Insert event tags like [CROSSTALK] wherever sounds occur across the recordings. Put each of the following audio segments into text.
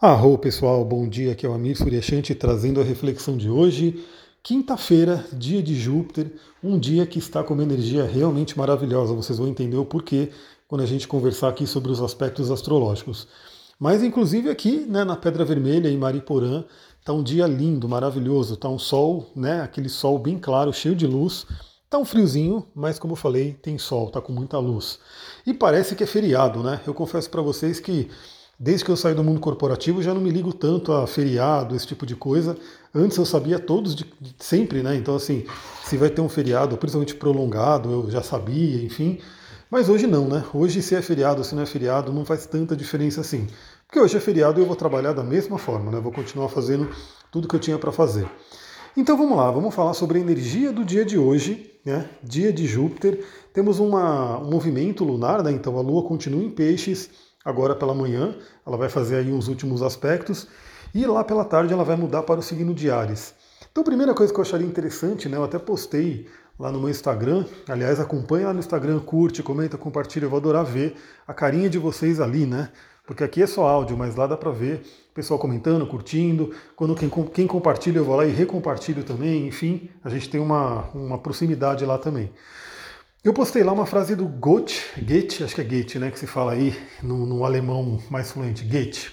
Arro pessoal, bom dia, aqui é o Amir Suryashanti trazendo a reflexão de hoje, quinta-feira, dia de Júpiter, um dia que está com uma energia realmente maravilhosa, vocês vão entender o porquê quando a gente conversar aqui sobre os aspectos astrológicos. Mas inclusive aqui, né, na Pedra Vermelha, em Mariporã, está um dia lindo, maravilhoso, está um sol, né, aquele sol bem claro, cheio de luz, Tá um friozinho, mas como eu falei, tem sol, tá com muita luz. E parece que é feriado, né? Eu confesso para vocês que Desde que eu saí do mundo corporativo, já não me ligo tanto a feriado, esse tipo de coisa. Antes eu sabia todos de, de, sempre, né? Então, assim, se vai ter um feriado, principalmente prolongado, eu já sabia, enfim. Mas hoje não, né? Hoje, se é feriado ou se não é feriado, não faz tanta diferença assim. Porque hoje é feriado e eu vou trabalhar da mesma forma, né? Vou continuar fazendo tudo que eu tinha para fazer. Então vamos lá, vamos falar sobre a energia do dia de hoje, né? Dia de Júpiter. Temos uma, um movimento lunar, né? Então a Lua continua em peixes agora pela manhã, ela vai fazer aí uns últimos aspectos, e lá pela tarde ela vai mudar para o signo de Ares. Então a primeira coisa que eu acharia interessante, né, eu até postei lá no meu Instagram, aliás, acompanha lá no Instagram, curte, comenta, compartilha, eu vou adorar ver a carinha de vocês ali, né? Porque aqui é só áudio, mas lá dá para ver o pessoal comentando, curtindo. Quando quem, quem compartilha, eu vou lá e recompartilho também. Enfim, a gente tem uma, uma proximidade lá também. Eu postei lá uma frase do Goethe, Goethe, acho que é Goethe, né, que se fala aí no, no alemão mais fluente, Goethe,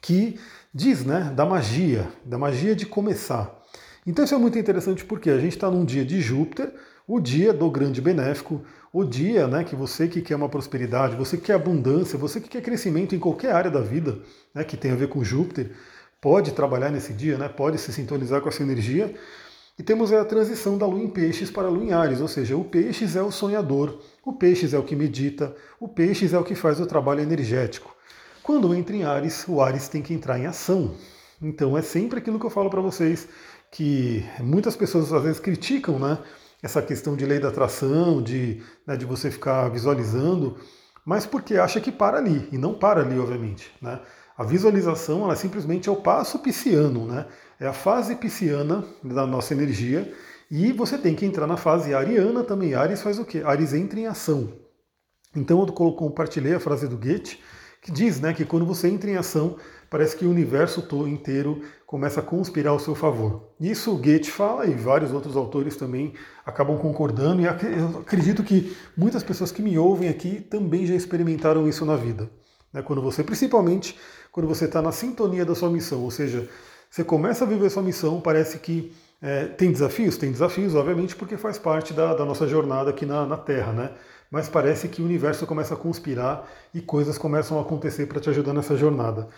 que diz, né, da magia, da magia de começar. Então isso é muito interessante porque a gente está num dia de Júpiter, o dia do grande benéfico, o dia, né, que você que quer uma prosperidade, você que quer abundância, você que quer crescimento em qualquer área da vida, né, que tem a ver com Júpiter, pode trabalhar nesse dia, né, pode se sintonizar com essa energia. E temos a transição da lua em peixes para a lua em ares, ou seja, o peixes é o sonhador, o peixes é o que medita, o peixes é o que faz o trabalho energético. Quando entra em ares, o ares tem que entrar em ação. Então é sempre aquilo que eu falo para vocês, que muitas pessoas às vezes criticam né, essa questão de lei da atração, de, né, de você ficar visualizando, mas porque acha que para ali, e não para ali, obviamente. Né? A visualização ela simplesmente é o passo pisciano, né? É a fase pisciana da nossa energia, e você tem que entrar na fase ariana também. Ares faz o quê? Ares entra em ação. Então eu compartilhei a frase do Goethe, que diz né, que quando você entra em ação, parece que o universo inteiro começa a conspirar ao seu favor. Isso o Goethe fala e vários outros autores também acabam concordando, e eu acredito que muitas pessoas que me ouvem aqui também já experimentaram isso na vida. Né, quando você, principalmente, quando você está na sintonia da sua missão, ou seja, você começa a viver sua missão, parece que é, tem desafios? Tem desafios, obviamente, porque faz parte da, da nossa jornada aqui na, na, Terra, né? Mas parece que o universo começa a conspirar e coisas começam a acontecer para te ajudar nessa jornada.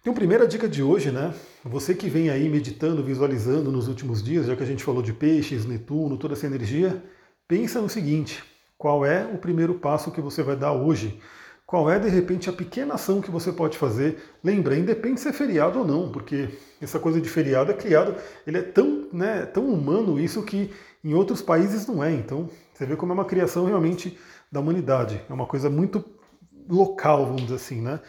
Então, primeira dica de hoje, né? Você que vem aí meditando, visualizando nos últimos dias, já que a gente falou de peixes, Netuno, toda essa energia, pensa no seguinte: qual é o primeiro passo que você vai dar hoje? Qual é, de repente, a pequena ação que você pode fazer? Lembra, independe se é feriado ou não, porque essa coisa de feriado é criado, ele é tão, né, tão humano isso que em outros países não é. Então, você vê como é uma criação realmente da humanidade. É uma coisa muito local, vamos dizer assim, né?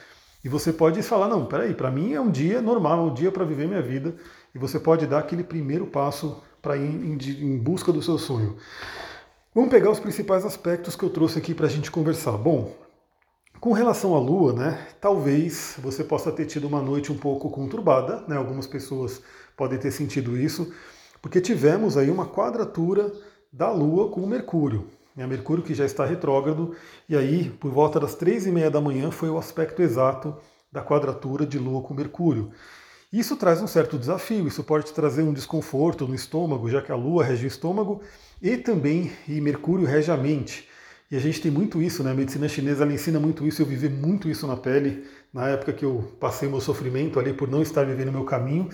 E você pode falar, não, peraí, para mim é um dia normal, um dia para viver minha vida. E você pode dar aquele primeiro passo para ir em, em busca do seu sonho. Vamos pegar os principais aspectos que eu trouxe aqui para a gente conversar. Bom, com relação à Lua, né, talvez você possa ter tido uma noite um pouco conturbada, né, algumas pessoas podem ter sentido isso, porque tivemos aí uma quadratura da Lua com o Mercúrio. Né, Mercúrio que já está retrógrado, e aí por volta das três e meia da manhã foi o aspecto exato da quadratura de Lua com Mercúrio. Isso traz um certo desafio, isso pode trazer um desconforto no estômago, já que a Lua rege o estômago e também e Mercúrio rege a mente. E a gente tem muito isso, né? A medicina chinesa ela ensina muito isso, eu vivi muito isso na pele, na época que eu passei meu sofrimento ali por não estar vivendo o meu caminho,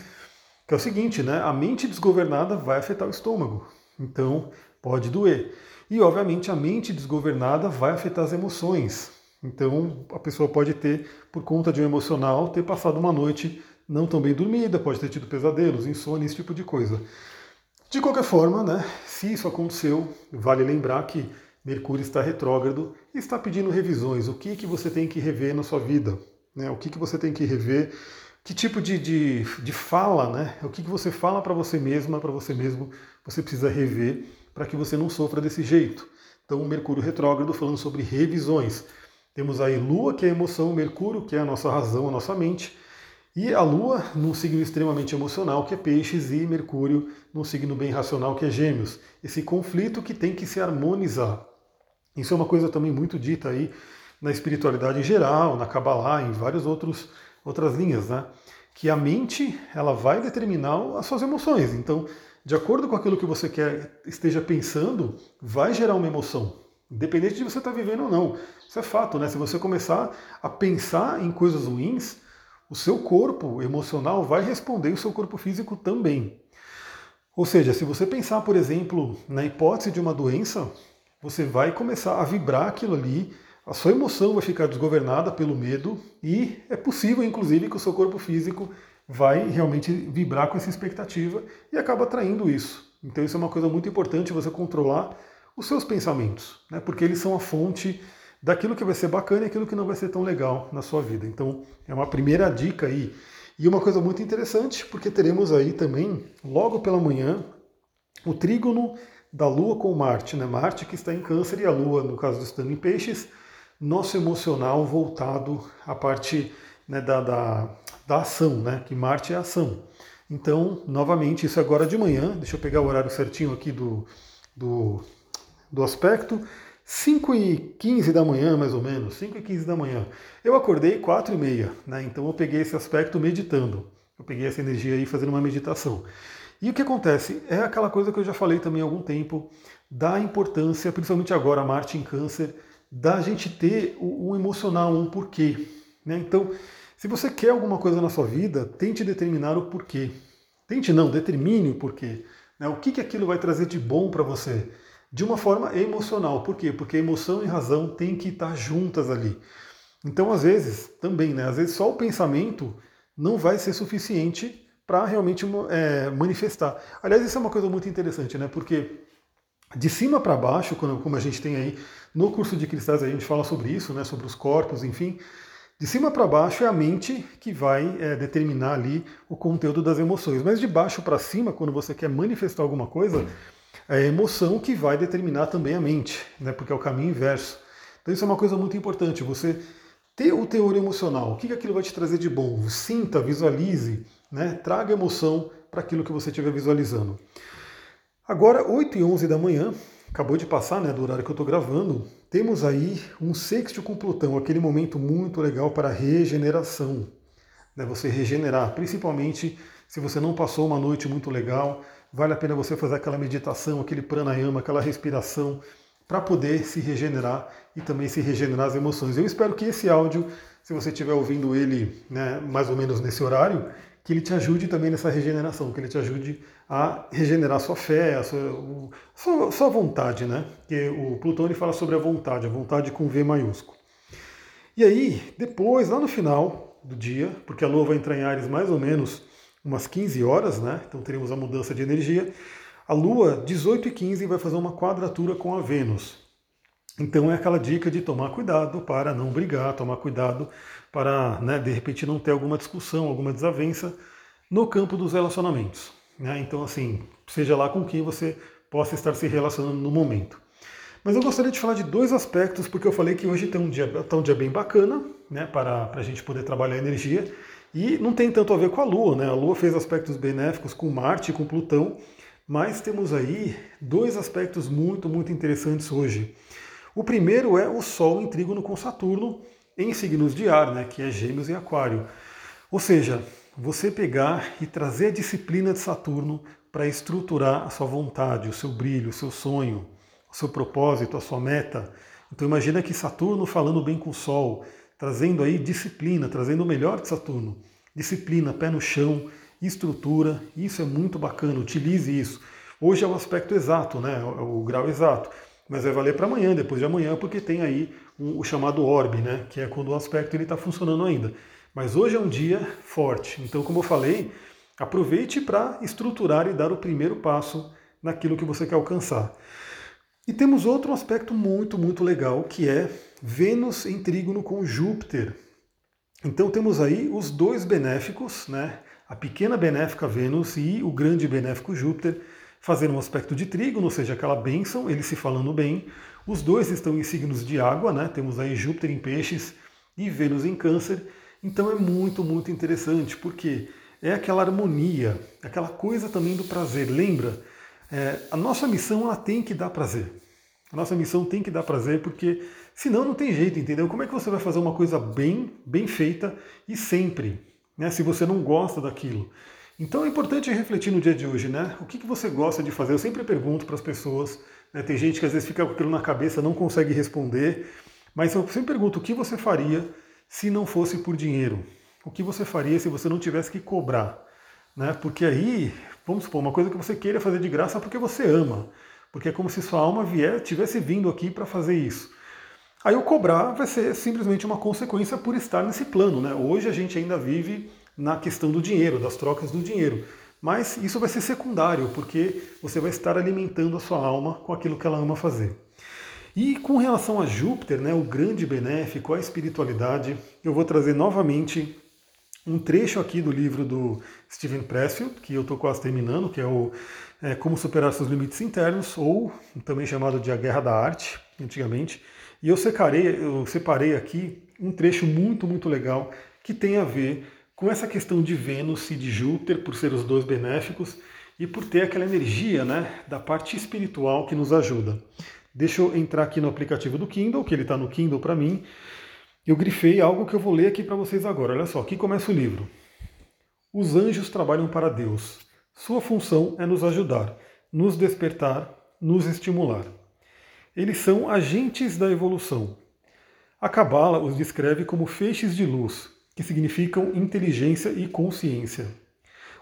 que é o seguinte, né? A mente desgovernada vai afetar o estômago. Então, pode doer. E, obviamente, a mente desgovernada vai afetar as emoções. Então, a pessoa pode ter, por conta de um emocional, ter passado uma noite não tão bem dormida, pode ter tido pesadelos, insônia, esse tipo de coisa. De qualquer forma, né, se isso aconteceu, vale lembrar que Mercúrio está retrógrado e está pedindo revisões. O que, que você tem que rever na sua vida? Né? O que, que você tem que rever? Que tipo de, de, de fala, né? O que, que você fala para você mesma, para você mesmo, você precisa rever para que você não sofra desse jeito. Então, o Mercúrio retrógrado falando sobre revisões. Temos aí Lua, que é a emoção, Mercúrio, que é a nossa razão, a nossa mente. E a Lua num signo extremamente emocional, que é Peixes, e Mercúrio num signo bem racional, que é Gêmeos. Esse conflito que tem que se harmonizar. Isso é uma coisa também muito dita aí na espiritualidade em geral, na Kabbalah, em várias outros, outras linhas, né? Que a mente ela vai determinar as suas emoções. Então, de acordo com aquilo que você quer esteja pensando, vai gerar uma emoção. Independente de você estar vivendo ou não. Isso é fato, né? Se você começar a pensar em coisas ruins, o seu corpo emocional vai responder o seu corpo físico também. Ou seja, se você pensar, por exemplo, na hipótese de uma doença, você vai começar a vibrar aquilo ali, a sua emoção vai ficar desgovernada pelo medo e é possível, inclusive, que o seu corpo físico vai realmente vibrar com essa expectativa e acaba atraindo isso. Então isso é uma coisa muito importante você controlar os seus pensamentos, né? porque eles são a fonte daquilo que vai ser bacana e aquilo que não vai ser tão legal na sua vida. Então, é uma primeira dica aí. E uma coisa muito interessante, porque teremos aí também, logo pela manhã, o trígono da Lua com Marte, né? Marte que está em câncer e a Lua, no caso do estando em peixes, nosso emocional voltado à parte né, da, da, da ação, né? Que Marte é ação. Então, novamente, isso agora de manhã, deixa eu pegar o horário certinho aqui do, do, do aspecto. 5 e 15 da manhã, mais ou menos, 5 e 15 da manhã. Eu acordei 4 e meia, né? Então eu peguei esse aspecto meditando. Eu peguei essa energia aí fazendo uma meditação. E o que acontece? É aquela coisa que eu já falei também há algum tempo, da importância, principalmente agora, Marte em Câncer, da gente ter um emocional, um porquê. Né? Então, se você quer alguma coisa na sua vida, tente determinar o porquê. Tente não, determine o porquê. Né? O que, que aquilo vai trazer de bom para você? de uma forma emocional. Por quê? Porque emoção e razão têm que estar juntas ali. Então, às vezes, também, né? Às vezes só o pensamento não vai ser suficiente para realmente é, manifestar. Aliás, isso é uma coisa muito interessante, né? Porque de cima para baixo, como a gente tem aí no curso de cristais, a gente fala sobre isso, né? Sobre os corpos, enfim. De cima para baixo é a mente que vai é, determinar ali o conteúdo das emoções. Mas de baixo para cima, quando você quer manifestar alguma coisa, é a emoção que vai determinar também a mente, né? porque é o caminho inverso. Então isso é uma coisa muito importante, você ter o teor emocional, o que aquilo vai te trazer de bom, sinta, visualize, né? traga emoção para aquilo que você estiver visualizando. Agora, 8 e 11 da manhã, acabou de passar né, do horário que eu estou gravando, temos aí um sexto com Plutão, aquele momento muito legal para regeneração. Né, você regenerar, principalmente se você não passou uma noite muito legal, vale a pena você fazer aquela meditação, aquele pranayama, aquela respiração, para poder se regenerar e também se regenerar as emoções. Eu espero que esse áudio, se você estiver ouvindo ele né, mais ou menos nesse horário, que ele te ajude também nessa regeneração, que ele te ajude a regenerar sua fé, a sua, a sua, sua vontade, né? Que o Plutão ele fala sobre a vontade, a vontade com V maiúsculo. E aí, depois, lá no final do dia, porque a Lua vai entrar em Ares mais ou menos umas 15 horas, né? Então teremos a mudança de energia. A Lua, 18 e 15, vai fazer uma quadratura com a Vênus. Então é aquela dica de tomar cuidado para não brigar, tomar cuidado para, né, de repente, não ter alguma discussão, alguma desavença no campo dos relacionamentos. Né? Então, assim, seja lá com quem você possa estar se relacionando no momento. Mas eu gostaria de falar de dois aspectos, porque eu falei que hoje tem um dia, tá um dia bem bacana, né, para, para a gente poder trabalhar a energia. E não tem tanto a ver com a Lua, né? A Lua fez aspectos benéficos com Marte e com Plutão, mas temos aí dois aspectos muito, muito interessantes hoje. O primeiro é o Sol em trígono com Saturno em signos de ar, né? Que é Gêmeos e Aquário. Ou seja, você pegar e trazer a disciplina de Saturno para estruturar a sua vontade, o seu brilho, o seu sonho, o seu propósito, a sua meta. Então imagina que Saturno falando bem com o Sol, trazendo aí disciplina, trazendo o melhor de Saturno. Disciplina, pé no chão, estrutura, isso é muito bacana, utilize isso. Hoje é o aspecto exato, né? O grau exato, mas vai valer para amanhã, depois de amanhã, porque tem aí o chamado orbe, né? Que é quando o aspecto está funcionando ainda. Mas hoje é um dia forte, então, como eu falei, aproveite para estruturar e dar o primeiro passo naquilo que você quer alcançar. E temos outro aspecto muito, muito legal, que é Vênus em trígono com Júpiter. Então temos aí os dois benéficos, né? a pequena benéfica Vênus e o grande benéfico Júpiter, fazendo um aspecto de trígono, ou seja, aquela bênção, eles se falando bem. Os dois estão em signos de água, né? temos aí Júpiter em peixes e Vênus em câncer. Então é muito, muito interessante, porque é aquela harmonia, aquela coisa também do prazer. Lembra? É, a nossa missão ela tem que dar prazer. A nossa missão tem que dar prazer, porque senão não tem jeito, entendeu? Como é que você vai fazer uma coisa bem, bem feita e sempre, né? Se você não gosta daquilo. Então é importante refletir no dia de hoje, né? O que, que você gosta de fazer? Eu sempre pergunto para as pessoas, né? tem gente que às vezes fica com aquilo na cabeça, não consegue responder, mas eu sempre pergunto o que você faria se não fosse por dinheiro? O que você faria se você não tivesse que cobrar? Né? Porque aí, vamos supor, uma coisa que você queira fazer de graça porque você ama. Porque é como se sua alma vier, tivesse vindo aqui para fazer isso. Aí o cobrar vai ser simplesmente uma consequência por estar nesse plano. Né? Hoje a gente ainda vive na questão do dinheiro, das trocas do dinheiro. Mas isso vai ser secundário, porque você vai estar alimentando a sua alma com aquilo que ela ama fazer. E com relação a Júpiter, né, o grande benéfico, a espiritualidade, eu vou trazer novamente um trecho aqui do livro do Steven Pressfield, que eu estou quase terminando, que é o é, Como Superar Seus Limites Internos, ou também chamado de A Guerra da Arte, antigamente. E eu, eu separei aqui um trecho muito, muito legal que tem a ver com essa questão de Vênus e de Júpiter, por ser os dois benéficos, e por ter aquela energia né, da parte espiritual que nos ajuda. Deixa eu entrar aqui no aplicativo do Kindle, que ele está no Kindle para mim. Eu grifei algo que eu vou ler aqui para vocês agora. Olha só, aqui começa o livro. Os anjos trabalham para Deus. Sua função é nos ajudar, nos despertar, nos estimular. Eles são agentes da evolução. A Cabala os descreve como feixes de luz, que significam inteligência e consciência.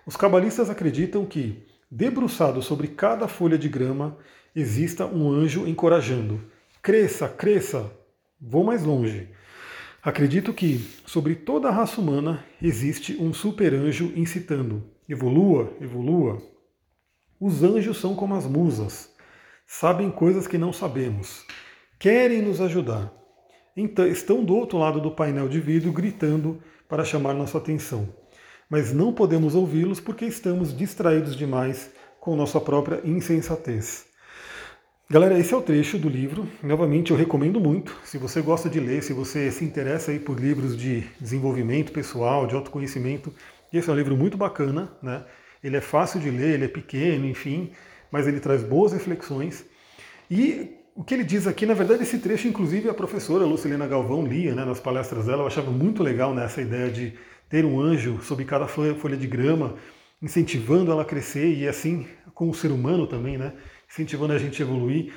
Os cabalistas acreditam que, debruçado sobre cada folha de grama, exista um anjo encorajando. Cresça, cresça, vou mais longe. Acredito que, sobre toda a raça humana, existe um super-anjo incitando. Evolua, evolua. Os anjos são como as musas. Sabem coisas que não sabemos. Querem nos ajudar. Então, estão do outro lado do painel de vidro gritando para chamar nossa atenção. Mas não podemos ouvi-los porque estamos distraídos demais com nossa própria insensatez. Galera, esse é o trecho do livro. Novamente, eu recomendo muito. Se você gosta de ler, se você se interessa aí por livros de desenvolvimento pessoal, de autoconhecimento, esse é um livro muito bacana, né? Ele é fácil de ler, ele é pequeno, enfim, mas ele traz boas reflexões. E o que ele diz aqui, na verdade, esse trecho, inclusive, a professora Lucilena Galvão lia né, nas palestras dela, eu achava muito legal né, ideia de ter um anjo sob cada folha de grama, incentivando ela a crescer e assim com o ser humano também, né? incentivando a gente a evoluir.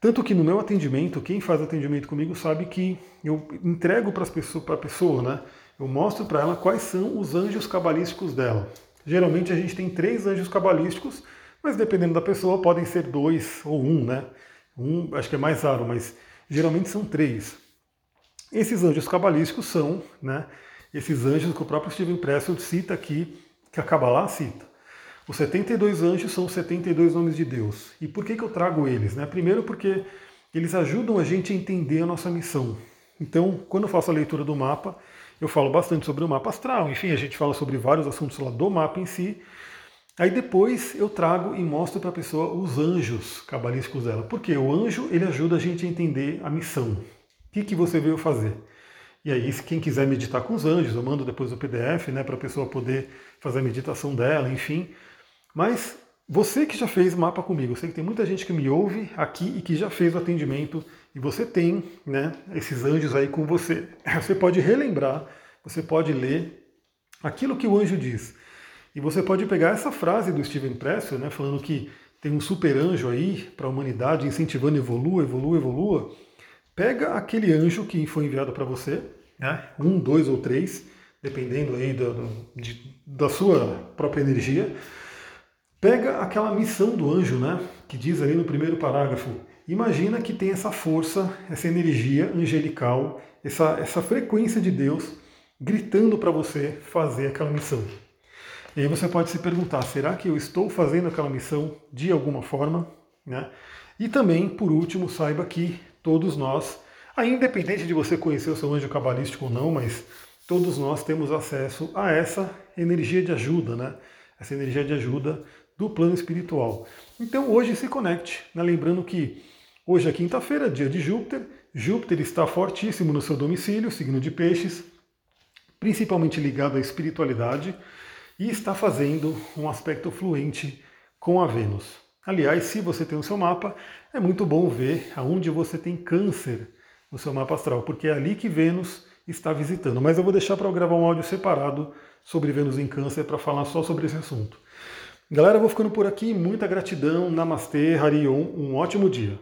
Tanto que no meu atendimento, quem faz atendimento comigo sabe que eu entrego para a pessoa, né? Eu mostro para ela quais são os anjos cabalísticos dela. Geralmente a gente tem três anjos cabalísticos, mas dependendo da pessoa podem ser dois ou um, né? Um acho que é mais raro, mas geralmente são três. Esses anjos cabalísticos são, né? Esses anjos que o próprio Steven Pressfield cita aqui, que a Kabbalah cita. Os 72 anjos são os 72 nomes de Deus. E por que, que eu trago eles? Né? Primeiro, porque eles ajudam a gente a entender a nossa missão. Então, quando eu faço a leitura do mapa, eu falo bastante sobre o mapa astral, enfim, a gente fala sobre vários assuntos lá do mapa em si. Aí depois eu trago e mostro para a pessoa os anjos cabalísticos dela. Porque o anjo, ele ajuda a gente a entender a missão. O que, que você veio fazer? E aí, quem quiser meditar com os anjos, eu mando depois o PDF, né, para a pessoa poder fazer a meditação dela, enfim. Mas você que já fez mapa comigo, eu sei que tem muita gente que me ouve aqui e que já fez o atendimento e você tem né, esses anjos aí com você. [LAUGHS] Você pode relembrar, você pode ler aquilo que o anjo diz. E você pode pegar essa frase do Steven Pressfield, né, falando que tem um super anjo aí para a humanidade, incentivando evolua, evolua, evolua. Pega aquele anjo que foi enviado para você, né, um, dois ou três, dependendo aí do, de, da sua própria energia, Pega aquela missão do anjo, né? Que diz ali no primeiro parágrafo. Imagina que tem essa força, essa energia angelical, essa, essa frequência de Deus gritando para você fazer aquela missão. E aí você pode se perguntar: será que eu estou fazendo aquela missão de alguma forma? Né? E também, por último, saiba que todos nós, independente de você conhecer o seu anjo cabalístico ou não, mas todos nós temos acesso a essa energia de ajuda, né? Essa energia de ajuda do plano espiritual. Então hoje se conecte, né? lembrando que hoje é quinta-feira, dia de Júpiter, Júpiter está fortíssimo no seu domicílio, signo de peixes. principalmente ligado à espiritualidade, e está fazendo um aspecto fluente com a Vênus. Aliás, se você tem o seu mapa, é muito bom ver aonde você tem câncer no seu mapa astral, porque é ali que Vênus está visitando. Mas eu vou deixar para eu gravar um áudio separado sobre Vênus em Câncer para falar só sobre esse assunto. Galera, eu vou ficando por aqui. Muita gratidão. Namastê, Harion. Um ótimo dia.